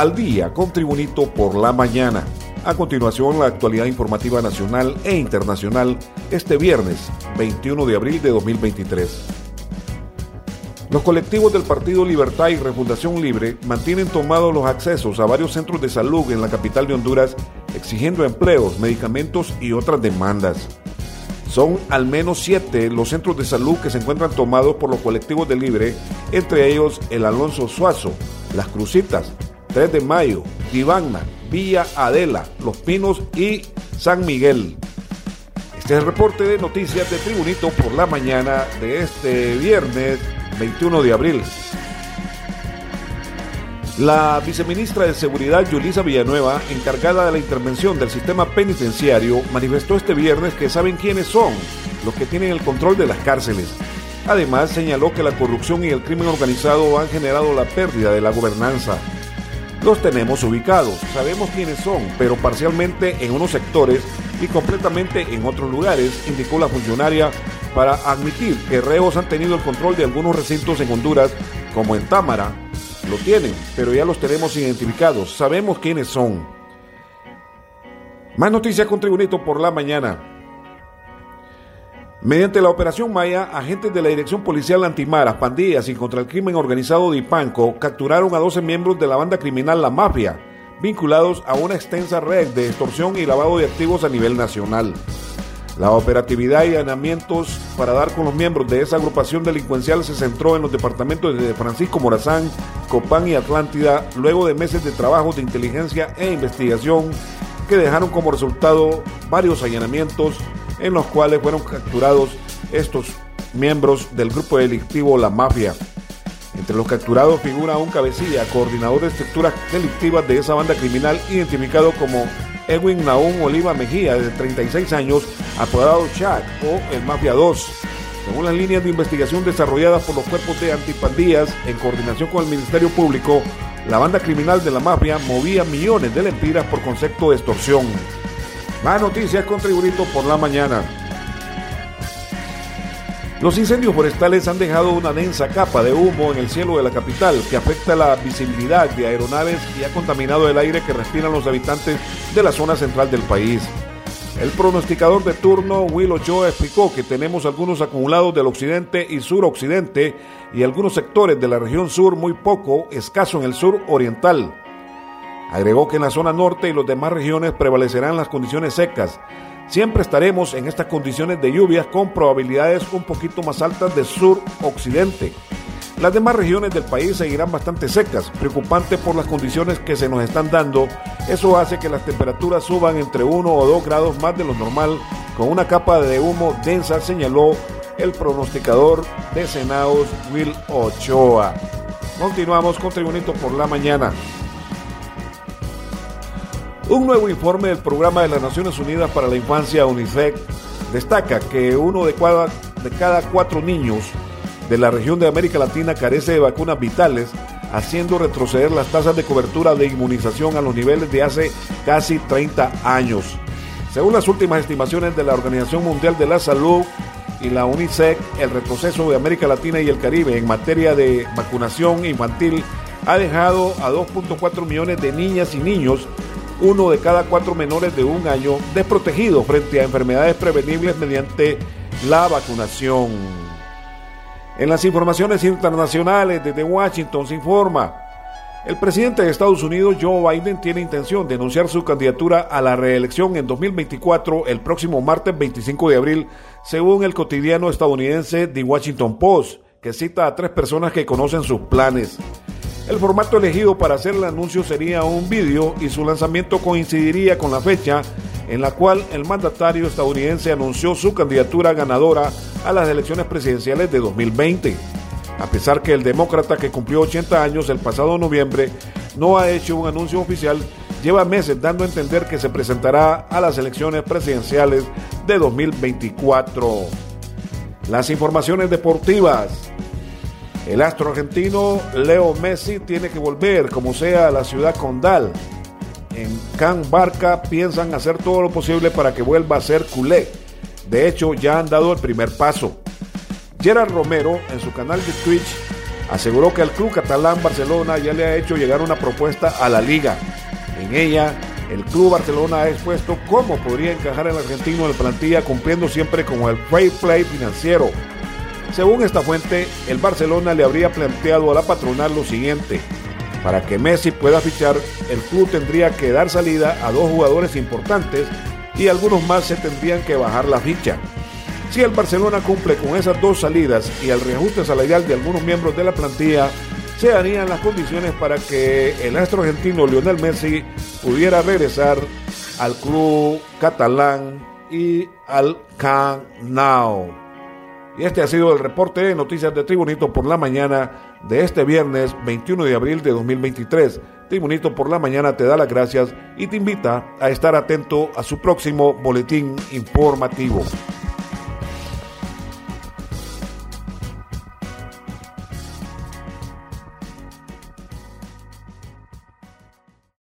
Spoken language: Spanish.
al día con Tribunito por la mañana. A continuación, la actualidad informativa nacional e internacional este viernes 21 de abril de 2023. Los colectivos del Partido Libertad y Refundación Libre mantienen tomados los accesos a varios centros de salud en la capital de Honduras, exigiendo empleos, medicamentos y otras demandas. Son al menos siete los centros de salud que se encuentran tomados por los colectivos de Libre, entre ellos el Alonso Suazo, Las Crucitas, 3 de Mayo, Divagna, Villa Adela, Los Pinos y San Miguel. Este es el reporte de noticias de Tribunito por la mañana de este viernes 21 de abril. La viceministra de Seguridad, Yulisa Villanueva, encargada de la intervención del sistema penitenciario, manifestó este viernes que saben quiénes son los que tienen el control de las cárceles. Además, señaló que la corrupción y el crimen organizado han generado la pérdida de la gobernanza. Los tenemos ubicados, sabemos quiénes son, pero parcialmente en unos sectores y completamente en otros lugares, indicó la funcionaria para admitir que reos han tenido el control de algunos recintos en Honduras, como en Támara. Lo tienen, pero ya los tenemos identificados, sabemos quiénes son. Más noticias con Tribunito por la mañana. Mediante la operación Maya, agentes de la Dirección Policial Antimaras, Pandillas y contra el Crimen Organizado de Ipanco capturaron a 12 miembros de la banda criminal La Mafia, vinculados a una extensa red de extorsión y lavado de activos a nivel nacional. La operatividad y allanamientos para dar con los miembros de esa agrupación delincuencial se centró en los departamentos de Francisco Morazán, Copán y Atlántida, luego de meses de trabajo de inteligencia e investigación que dejaron como resultado varios allanamientos en los cuales fueron capturados estos miembros del grupo delictivo La Mafia. Entre los capturados figura un cabecilla, coordinador de estructuras delictivas de esa banda criminal, identificado como Edwin Naum Oliva Mejía, de 36 años, apodado Chad o el Mafia 2. Según las líneas de investigación desarrolladas por los cuerpos de antipandillas en coordinación con el Ministerio Público, la banda criminal de la mafia movía millones de lempiras por concepto de extorsión. Más noticias con Tribunito por la mañana. Los incendios forestales han dejado una densa capa de humo en el cielo de la capital que afecta la visibilidad de aeronaves y ha contaminado el aire que respiran los habitantes de la zona central del país. El pronosticador de turno, Will Ochoa, explicó que tenemos algunos acumulados del occidente y suroccidente y algunos sectores de la región sur muy poco, escaso en el sur oriental. Agregó que en la zona norte y las demás regiones prevalecerán las condiciones secas, Siempre estaremos en estas condiciones de lluvias con probabilidades un poquito más altas de sur-occidente. Las demás regiones del país seguirán bastante secas, preocupante por las condiciones que se nos están dando. Eso hace que las temperaturas suban entre 1 o 2 grados más de lo normal, con una capa de humo densa, señaló el pronosticador de Senaos Will Ochoa. Continuamos con Tribunito por la mañana. Un nuevo informe del Programa de las Naciones Unidas para la Infancia, UNICEF, destaca que uno de cada, de cada cuatro niños de la región de América Latina carece de vacunas vitales, haciendo retroceder las tasas de cobertura de inmunización a los niveles de hace casi 30 años. Según las últimas estimaciones de la Organización Mundial de la Salud y la UNICEF, el retroceso de América Latina y el Caribe en materia de vacunación infantil ha dejado a 2.4 millones de niñas y niños uno de cada cuatro menores de un año desprotegidos frente a enfermedades prevenibles mediante la vacunación. En las informaciones internacionales desde Washington se informa, el presidente de Estados Unidos, Joe Biden, tiene intención de anunciar su candidatura a la reelección en 2024 el próximo martes 25 de abril, según el cotidiano estadounidense The Washington Post, que cita a tres personas que conocen sus planes. El formato elegido para hacer el anuncio sería un vídeo y su lanzamiento coincidiría con la fecha en la cual el mandatario estadounidense anunció su candidatura ganadora a las elecciones presidenciales de 2020. A pesar que el demócrata que cumplió 80 años el pasado noviembre no ha hecho un anuncio oficial, lleva meses dando a entender que se presentará a las elecciones presidenciales de 2024. Las informaciones deportivas. El astro argentino Leo Messi tiene que volver, como sea, a la ciudad condal. En Can Barca piensan hacer todo lo posible para que vuelva a ser culé. De hecho, ya han dado el primer paso. Gerard Romero, en su canal de Twitch, aseguró que el club catalán Barcelona ya le ha hecho llegar una propuesta a la liga. En ella, el club Barcelona ha expuesto cómo podría encajar el argentino en la plantilla cumpliendo siempre con el fair play financiero. Según esta fuente, el Barcelona le habría planteado a la patronal lo siguiente. Para que Messi pueda fichar, el club tendría que dar salida a dos jugadores importantes y algunos más se tendrían que bajar la ficha. Si el Barcelona cumple con esas dos salidas y el reajuste salarial de algunos miembros de la plantilla, se harían las condiciones para que el astro argentino Lionel Messi pudiera regresar al club catalán y al Camp Y este ha sido el reporte de noticias de Tribunito por la mañana de este viernes 21 de abril de 2023. Tribunito por la mañana te da las gracias y te invita a estar atento a su próximo boletín informativo.